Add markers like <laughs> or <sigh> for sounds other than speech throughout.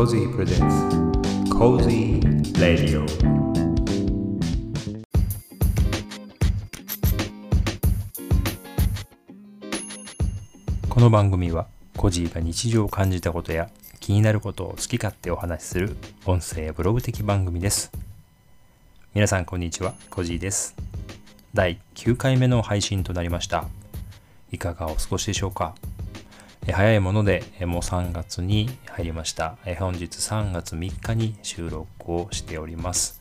コージー presents コージーレディオこの番組はコジーが日常を感じたことや気になることを好き勝手お話しする音声ブログ的番組です。皆さんこんにちはコジーです。第9回目の配信となりました。いかがお過ごしでしょうか？早いものでもう3月に入りました。本日3月3日に収録をしております。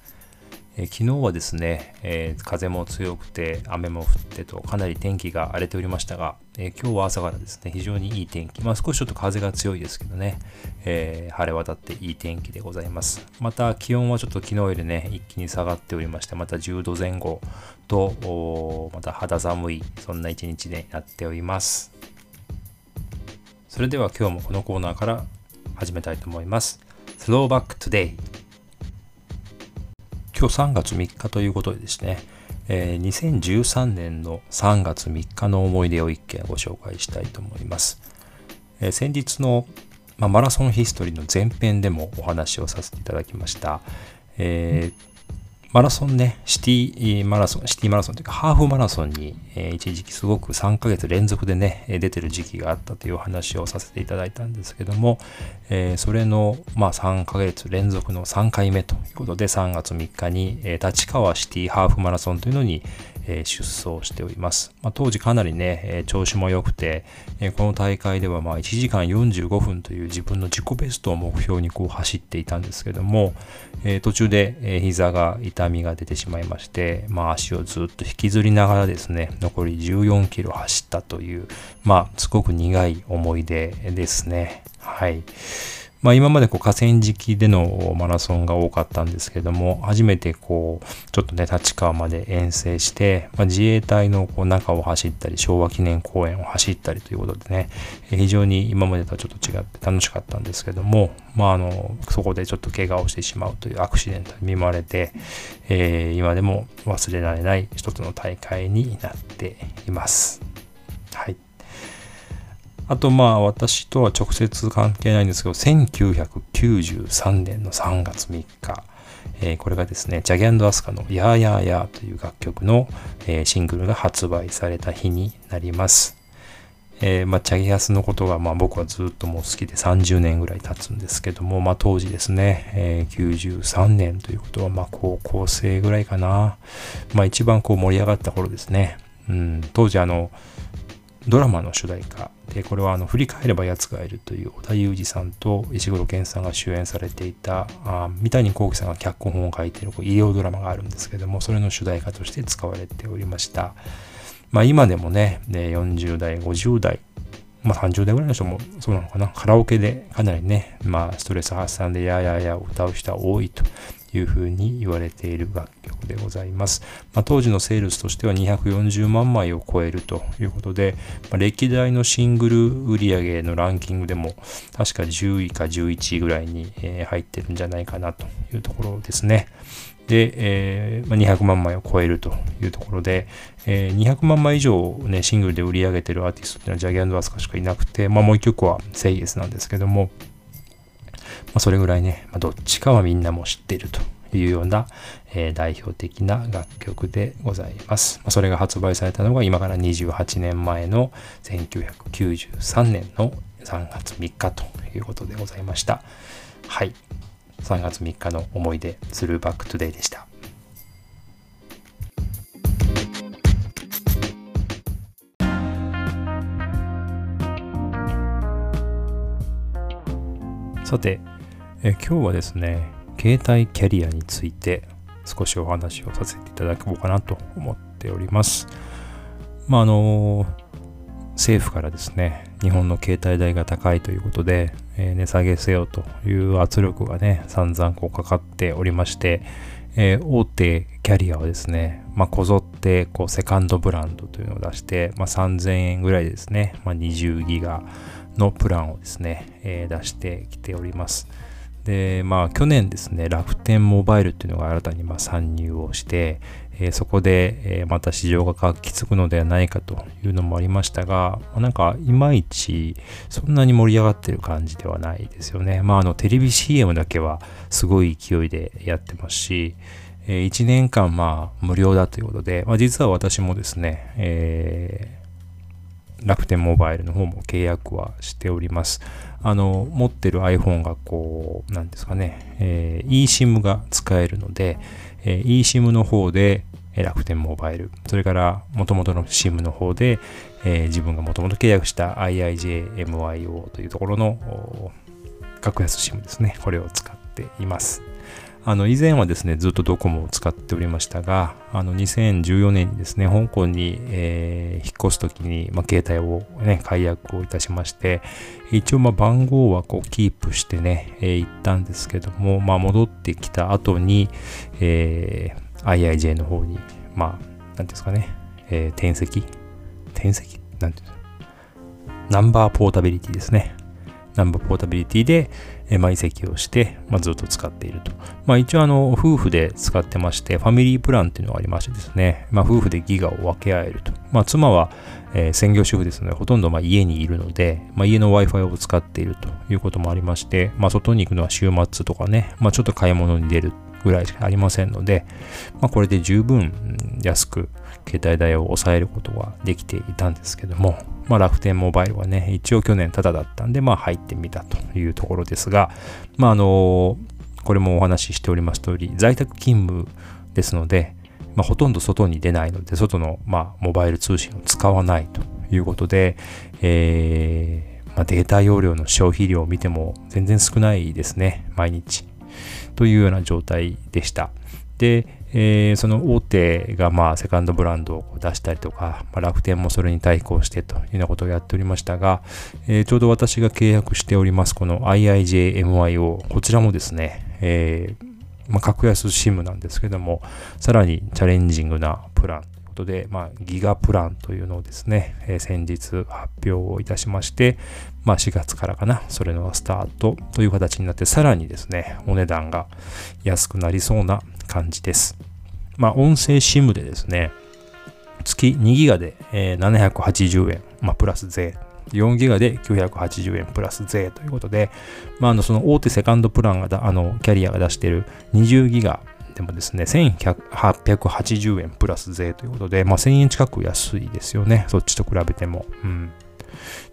昨日はですね、風も強くて雨も降ってとかなり天気が荒れておりましたが、え、今日は朝からですね、非常にいい天気。まあ少しちょっと風が強いですけどね、えー、晴れ渡っていい天気でございます。また気温はちょっと昨日よりね、一気に下がっておりまして、また10度前後と、また肌寒い、そんな一日になっております。それでは今日もこのコーナーから始めたいと思います。Throwback Today 今日3月3日ということでですね、えー、2013年の3月3日の思い出を一件ご紹介したいと思います。えー、先日の、まあ、マラソンヒストリーの前編でもお話をさせていただきました。えー、マラソンね、シティマラソン、シティマラソンというか、ハーフマラソンに、えー、一時期すごく3ヶ月連続でね、出てる時期があったというお話をさせていただいたんですけども、えー、それの、まあ、3ヶ月連続の3回目ということで、3月3日に、えー、立川シティハーフマラソンというのに、出走しております。まあ、当時かなりね、調子も良くて、この大会ではま1時間45分という自分の自己ベストを目標にこう走っていたんですけども、途中で、膝が痛みが出てしまいまして、まあ、足をずっと引きずりながらですね、残り14キロ走ったという、まあ、すごく苦い思い出ですね。はい。まあ、今までこう河川敷でのマラソンが多かったんですけれども、初めてこう、ちょっとね、立川まで遠征して、まあ、自衛隊のこう中を走ったり、昭和記念公園を走ったりということでね、非常に今までとはちょっと違って楽しかったんですけども、まあ、あの、そこでちょっと怪我をしてしまうというアクシデントに見舞われて、えー、今でも忘れられない一つの大会になっています。はい。あとまあ私とは直接関係ないんですけど、1993年の3月3日、えー、これがですね、ジャギアスカのヤーヤーヤーという楽曲の、えー、シングルが発売された日になります。えー、まあ、チャギアスのことが、まあ、僕はずっともう好きで30年ぐらい経つんですけども、まあ、当時ですね、えー、93年ということは、まあ、高校生ぐらいかな。まあ、一番こう盛り上がった頃ですね。うん、当時あの、ドラマの主題歌。で、これはあの振り返れば奴がいるという織田裕二さんと石黒賢さんが主演されていた、あ三谷幸喜さんが脚本を書いている医療ドラマがあるんですけども、それの主題歌として使われておりました。まあ今でもね、ね40代、50代、まあ30代ぐらいの人もそうなのかな、カラオケでかなりね、まあストレス発散でややや歌う人は多いと。いうふうに言われている楽曲でございます。まあ、当時のセールスとしては240万枚を超えるということで、まあ、歴代のシングル売上のランキングでも確か10位か11位ぐらいに、え入ってるんじゃないかなというところですね。で、えー、ま200万枚を超えるというところで、えー、200万枚以上、ね、シングルで売り上げてるアーティストっていうのはジャギアスカしかいなくて、まあ、もう一曲はセイエスなんですけども、まあ、それぐらいね、まあ、どっちかはみんなも知っているというような、えー、代表的な楽曲でございます。まあ、それが発売されたのが今から28年前の1993年の3月3日ということでございました。はい。3月3日の思い出、 Throwback Today でした。さて、え今日はですね、携帯キャリアについて少しお話をさせていただこうかなと思っております。まあ、あの、政府からですね、日本の携帯代が高いということで、えー、値下げせよという圧力がね、散々こうかかっておりまして、えー、大手キャリアはですね、まあ、こぞってこうセカンドブランドというのを出して、まあ、3000円ぐらいですね、まあ、20ギガのプランをですね、えー、出してきております。で、まあ去年ですね、楽天モバイルっていうのが新たにま参入をして、えそこで、えまた市場が活気づくのではないかというのもありましたが、まなんかいまいちそんなに盛り上がってる感じではないですよね。まああのテレビ CM だけはすごい勢いでやってますし、え1年間まあ無料だということで、まあ、実は私もですね、えー、楽天モバイルの方も契約はしております。あの、持ってる iPhone がこう、なんですかね、えー、eSIM が使えるので、えー、eSIM の方で、楽天モバイル、それから元々の SIM の方で、えー、自分がもともと契約した IIJMIO というところの格安 SIM ですね。これを使っています。あの以前はですね、ずっとドコモを使っておりましたが、あの2014年にですね、香港に、えー、引っ越すときに、まあ、携帯を、ね、解約をいたしまして、一応まあ番号はこうキープしてね、えー、行ったんですけども、まあ、戻ってきた後に、えー IIJ の方に、まあ、なんですかね、えー、転籍？転籍？なんていうナンバーポータビリティですね。ナンバーポータビリティで、まあ、移籍をして、まあ、ずっと使っていると。まあ、一応、あの、夫婦で使ってまして、ファミリープランっていうのがありましてですね、まあ、夫婦でギガを分け合えると。まあ、妻は、えー、専業主婦ですので、ほとんどまあ家にいるので、まあ、家の Wi-Fi を使っているということもありまして、まあ、外に行くのは週末とかね、まあ、ちょっと買い物に出るぐらいしかありませんので、まあ、これで十分安く携帯代を抑えることができていたんですけども、まあ、楽天モバイルはね、一応去年タダだったんで、まあ入ってみたというところですが、まああの、これもお話ししております通り、在宅勤務ですので、まあ、ほとんど外に出ないので、外の、まあ、モバイル通信を使わないということで、えーまあ、データ容量の消費量を見ても全然少ないですね、毎日。というような状態でした。で、えー、その大手がまあセカンドブランドを出したりとか、まあ、楽天もそれに対抗してというようなことをやっておりましたが、えー、ちょうど私が契約しておりますこの IIJMIO、こちらもですね、えーまあ、格安 SIM なんですけども、さらにチャレンジングなプランことで、まあ、ギガプランというのをですね、えー、先日発表をいたしまして、まあ、4月からかな、それのスタートという形になって、さらにですね、お値段が安くなりそうな感じです。まあ、音声 SIM でですね、月2ギガで、えー、780円、まあ、プラス税。4ギガで980円プラス税ということで、まあ、あのその大手セカンドプランがだあのキャリアが出している20ギガでもですね、1880円プラス税ということで、まあ、1000円近く安いですよね。そっちと比べても。うん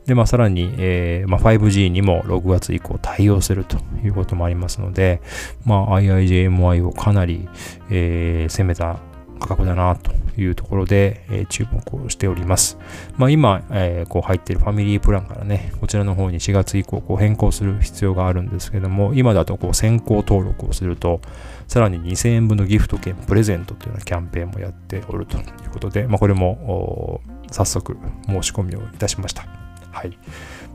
で、まあ、さらに、えーまあ、5G にも6月以降対応するということもありますので、まあ、IIJMI をかなり、えー、攻めた価格だなというところで、え、注目をしております。まあ、今、えー、こう入っているファミリープランからね、こちらの方に4月以降こう変更する必要があるんですけども、今だとこう先行登録をすると、さらに2000円分のギフト券プレゼントというようなキャンペーンもやっておるということで、まあ、これも早速申し込みをいたしました。はい。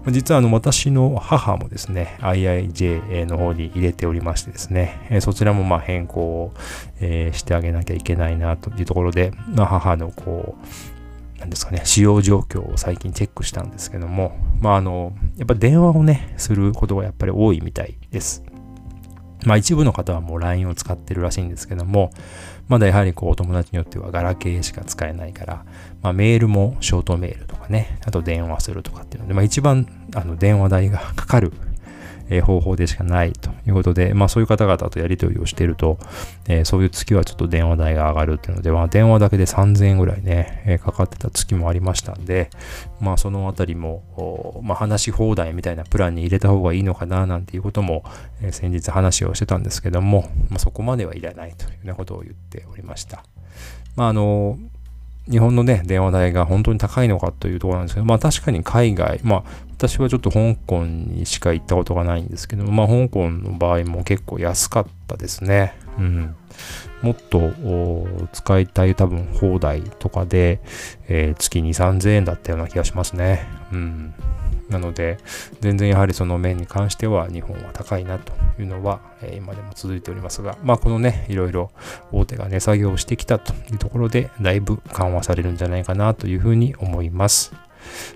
実はあの私の母もですね、IIJ の方に入れておりましてですね、そちらもまあ変更を、えしてあげなきゃいけないなというところで、まあ、母のこう、なんですかね、使用状況を最近チェックしたんですけども、まああの、やっぱ電話をね、することがやっぱり多いみたいです。まあ一部の方はもう LINE を使ってるらしいんですけども、まだやはりこうお友達によってはガラケーしか使えないから、まあ、メールもショートメールとかね、あと電話するとかっていうので、まあ、一番あの電話代がかかるえ方法でしかないということで、まあそういう方々とやり取りをしていると、え、そういう月はちょっと電話代が上がるっていうので、まあ電話だけで3000円ぐらいね、え、かかってた月もありましたんで、まあそのあたりも、まあ話し放題みたいなプランに入れた方がいいのかななんていうことも、え、先日話をしてたんですけども、まあそこまではいらないというようなことを言っておりました。まああの、日本のね、電話代が本当に高いのかというところなんですけど、まあ確かに海外、まあ私はちょっと香港にしか行ったことがないんですけど、まあ香港の場合も結構安かったですね。うん。もっと使いたい多分放題とかで、えー、月2、3000円だったような気がしますね。うん。なので、全然やはりその面に関しては日本は高いなというのは、え、今でも続いておりますが、まあこのね、いろいろ大手が値下げをしてきたというところで、だいぶ緩和されるんじゃないかなというふうに思います。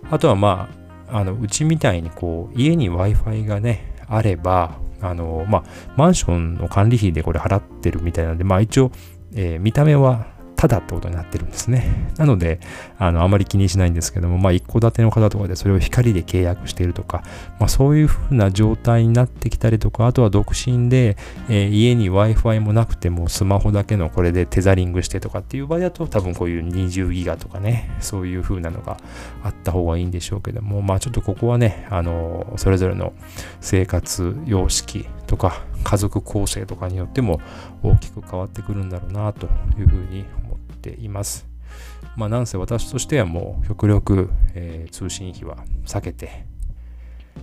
あとはまあ、あのうちみたいにこう家に Wi-Fi がね、あれば、あの、まあ、マンションの管理費でこれ払ってるみたいなんで、まあ一応、えー、見た目はただってことになってるんですね。なので、あの、あまり気にしないんですけども、まあ、一戸建ての方とかでそれを光で契約しているとか、まあ、そういうふうな状態になってきたりとか、あとは独身で、えー、家に Wi-Fi もなくても、スマホだけのこれでテザリングしてとかっていう場合だと、多分こういう20ギガとかね、そういうふうなのがあった方がいいんでしょうけども、まあ、ちょっとここはね、あの、それぞれの生活様式とか、家族構成とかによっても大きく変わってくるんだろうなというふうに思っています。まあ、なんせ私としてはもう極力、えー、通信費は避けて、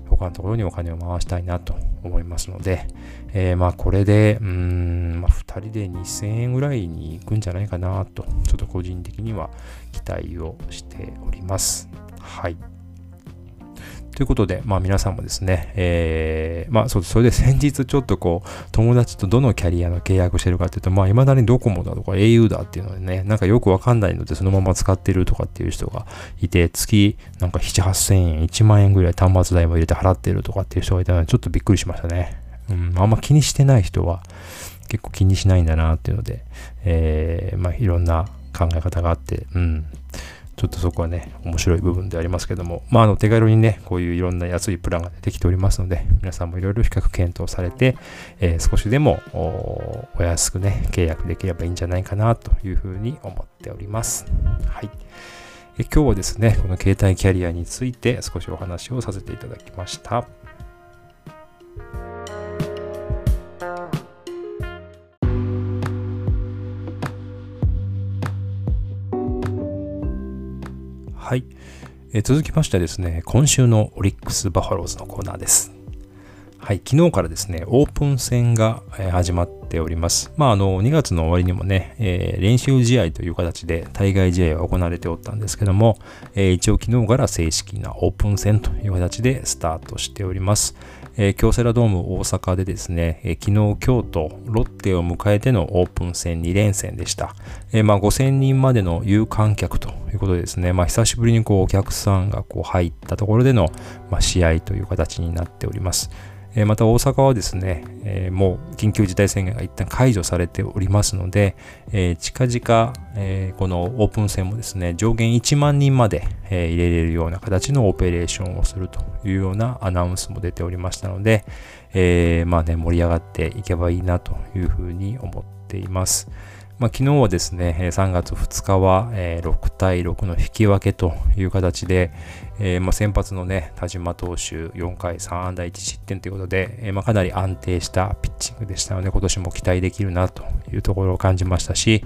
他のところにお金を回したいなと思いますので、えー、まあこれで、うん、まあ、2人で2000円ぐらいに行くんじゃないかなと、ちょっと個人的には期待をしております。はい。ということで、まあ皆さんもですね、えー、まあそうそれで先日ちょっとこう、友達とどのキャリアの契約してるかっていうと、まあ未だにドコモだとか au だっていうのでね、なんかよくわかんないのでそのまま使ってるとかっていう人がいて、月なんか7、8000円、1万円ぐらい端末代も入れて払ってるとかっていう人がいたので、ちょっとびっくりしましたね。うん、あんま気にしてない人は結構気にしないんだなっていうので、えー、まあいろんな考え方があって、うん。ちょっとそこはね、面白い部分でありますけども、まあ、あの、手軽にね、こういういろんな安いプランが出てきておりますので、皆さんもいろいろ比較検討されて、えー、少しでもお安くね、契約できればいいんじゃないかなというふうに思っております。はい。え今日はですね、この携帯キャリアについて少しお話をさせていただきました。はい、えー、続きましてですね、今週のオリックス・バファローズのコーナーです。はい、昨日からですね、オープン戦が、始まっております。まあ、あの、2月の終わりにもね、えー、練習試合という形で対外試合は行われておったんですけども、えー、一応昨日から正式なオープン戦という形でスタートしております。えー、京セラドーム大阪でですね、えー、昨日、京都、ロッテを迎えてのオープン戦2連戦でした。えー、まあ、5000人までの有観客ということでですね、まあ、久しぶりにこうお客さんがこう入ったところでの、まあ、試合という形になっております。えまた大阪はですね、えもう緊急事態宣言が一旦解除されておりますので、え近々、えこのオープン戦もですね、上限1万人まで、え入れれるような形のオペレーションをするというようなアナウンスも出ておりましたので、えまあね、盛り上がっていけばいいなというふうに思っています。まあ、昨日はですね、3月2日は6対6の引き分けという形で、えー、まあ、先発のね、田島投手4回3安打1失点ということで、えー、まあ、かなり安定したピッチングでしたので、今年も期待できるなというところを感じましたし、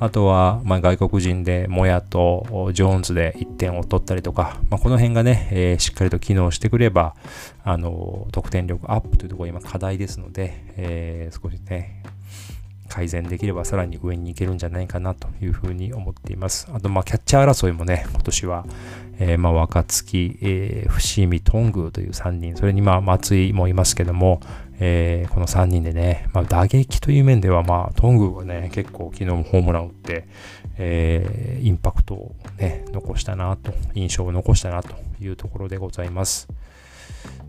あとは、ま外国人でモヤとジョーンズで1点を取ったりとか、まあ、この辺がね、えー、しっかりと機能してくれば、あの得点力アップというところが今課題ですので、え少しね、改善できればさらに上に行けるんじゃないかなというふうに思っています。あと、まあ、キャッチャー争いもね、今年は、えー、まあ、若月、えー、伏見、トングという3人、それにまあ、松井もいますけども、えー、この3人でね、まあ、打撃という面では、まあ、トングがね、結構昨日もホームランを打って、えー、インパクトをね、残したなと、印象を残したなというところでございます。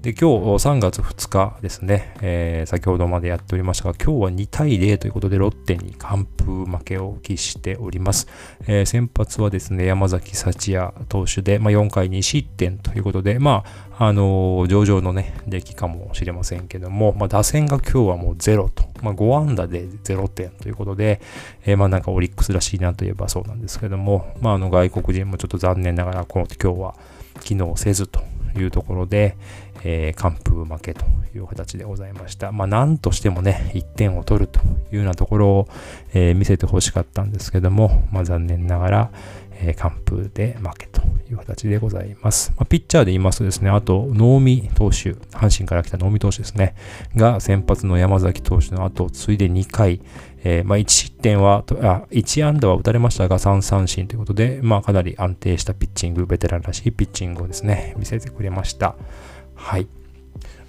で、今日3月2日ですね、えー、先ほどまでやっておりましたが、今日は2対0ということで、ロッテに完封負けを喫しております。えー、先発はですね、山崎幸也投手で、まあ、4回2失点ということで、まあ、あのー、上々のね、出来かもしれませんけども、まあ、打線が今日はもう0と、まあ、5安打で0点ということで、えー、まあ、なんかオリックスらしいなといえばそうなんですけども、まあ、あの外国人もちょっと残念ながら、この今日は機能せずというところで、えー、完封負けという形でございました。まあ、なんとしてもね、1点を取るというようなところを、えー、見せてほしかったんですけども、まあ、残念ながら、えー、完封で負けという形でございます。まあ、ピッチャーで言いますとですね、あと、能見投手、阪神から来た能見投手ですね、が先発の山崎投手の後、ついで2回、えー、まあ、1失点は、あ、1安打は打たれましたが、3三振ということで、まあ、かなり安定したピッチング、ベテランらしいピッチングをですね、見せてくれました。はい。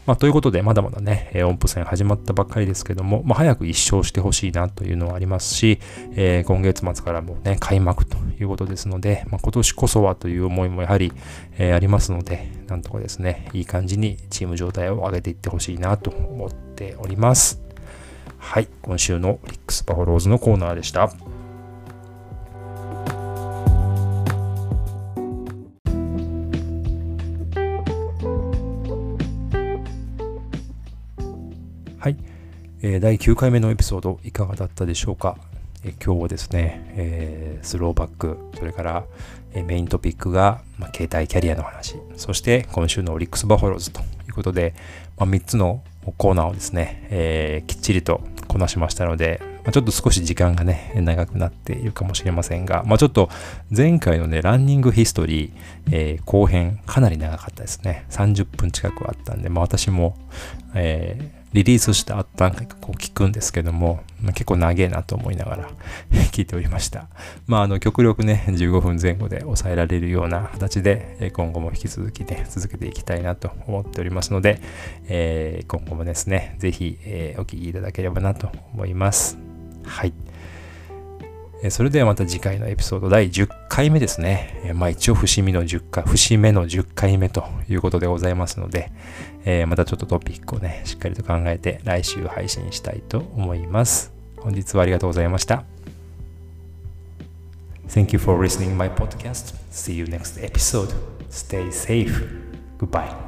まあ、ということで、まだまだね、えー、音符戦始まったばっかりですけども、まあ、早く一勝してほしいなというのはありますし、えー、今月末からもね、開幕ということですので、まあ、今年こそはという思いもやはり、えー、ありますので、なんとかですね、いい感じにチーム状態を上げていってほしいなと思っております。はい、今週のリックスバファローズのコーナーでした。え、第9回目のエピソードいかがだったでしょうか、え、今日はですね、えー、スローバック、それから、えメイントピックが、まあ、携帯キャリアの話、そして今週のオリックス・バファローズということで、まあ、3つのコーナーをですね、えきっちりとこなしましたので、まあ、ちょっと少し時間がね、長くなっているかもしれませんが、まあ、ちょっと前回のね、ランニングヒストリー、えー、後編かなり長かったですね。30分近くあったんで、まあ、私も、えリリースした後何回かこう聞くんですけども、まあ、結構長えなと思いながら <laughs> 聞いておりました。まあ、あの、極力ね、15分前後で抑えられるような形で、今後も引き続きね、続けていきたいなと思っておりますので、えー、今後もですね、ぜひ、えー、お聞きいただければなと思います。はい。それではまた次回のエピソード第10回目ですね。まあ一応節目の10回、節目の10回目ということでございますので、えー、またちょっとトピックをね、しっかりと考えて来週配信したいと思います。本日はありがとうございました。Thank you for listening my podcast. See you next episode. Stay safe. Goodbye.